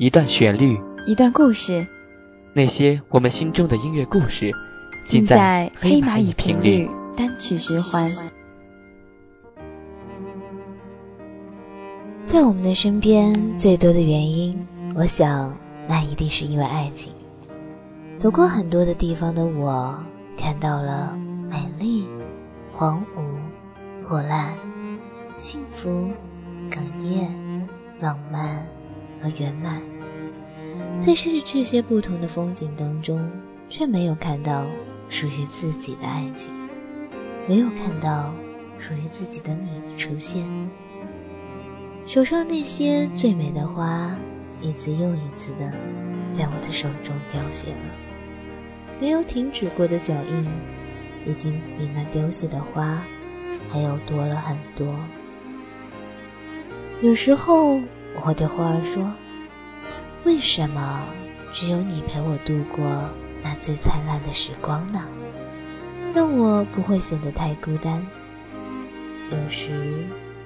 一段旋律，一段故事，那些我们心中的音乐故事，尽在黑蚂蚁频率单曲循环。在我们的身边，最多的原因，我想那一定是因为爱情。走过很多的地方的我，看到了美丽、荒芜、破烂、幸福、哽咽、浪漫和圆满。在是这些不同的风景当中，却没有看到属于自己的爱情，没有看到属于自己的你的出现。手上那些最美的花，一次又一次的在我的手中凋谢了，没有停止过的脚印，已经比那凋谢的花还要多了很多。有时候我会对花儿说。为什么只有你陪我度过那最灿烂的时光呢？让我不会显得太孤单。有时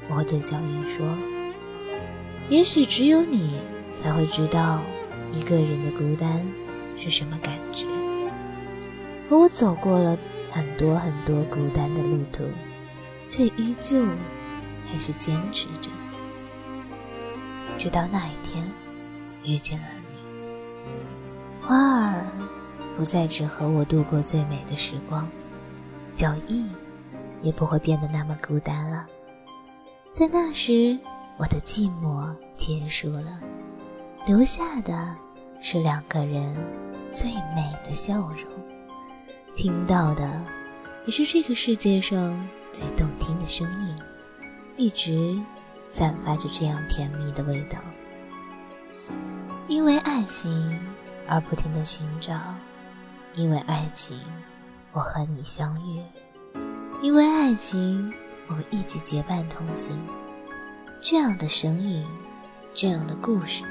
我会对脚印说：“也许只有你才会知道一个人的孤单是什么感觉。”而我走过了很多很多孤单的路途，却依旧还是坚持着，直到那一天。遇见了你，花儿不再只和我度过最美的时光，脚印也不会变得那么孤单了。在那时，我的寂寞结束了，留下的是两个人最美的笑容，听到的也是这个世界上最动听的声音，一直散发着这样甜蜜的味道。因为爱情而不停的寻找，因为爱情我和你相遇，因为爱情我们一起结伴同行。这样的身影，这样的故事，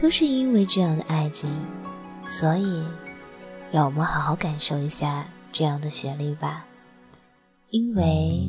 都是因为这样的爱情，所以让我们好好感受一下这样的旋律吧。因为，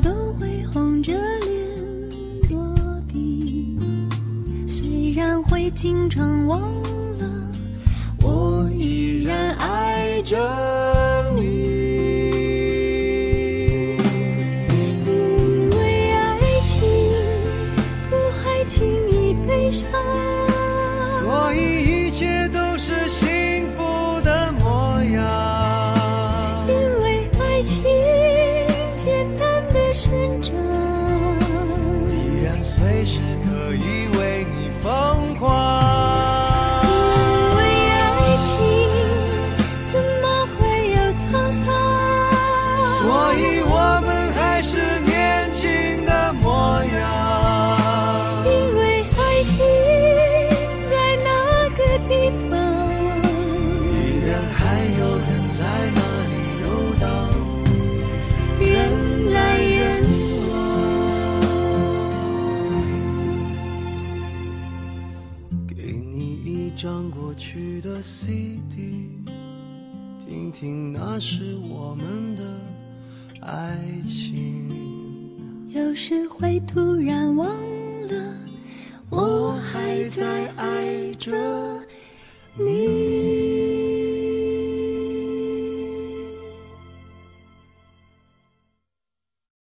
都会红着脸躲避虽然会经常忘了我依然爱着。的 CD，听听那是我们的爱情。有时会突然忘了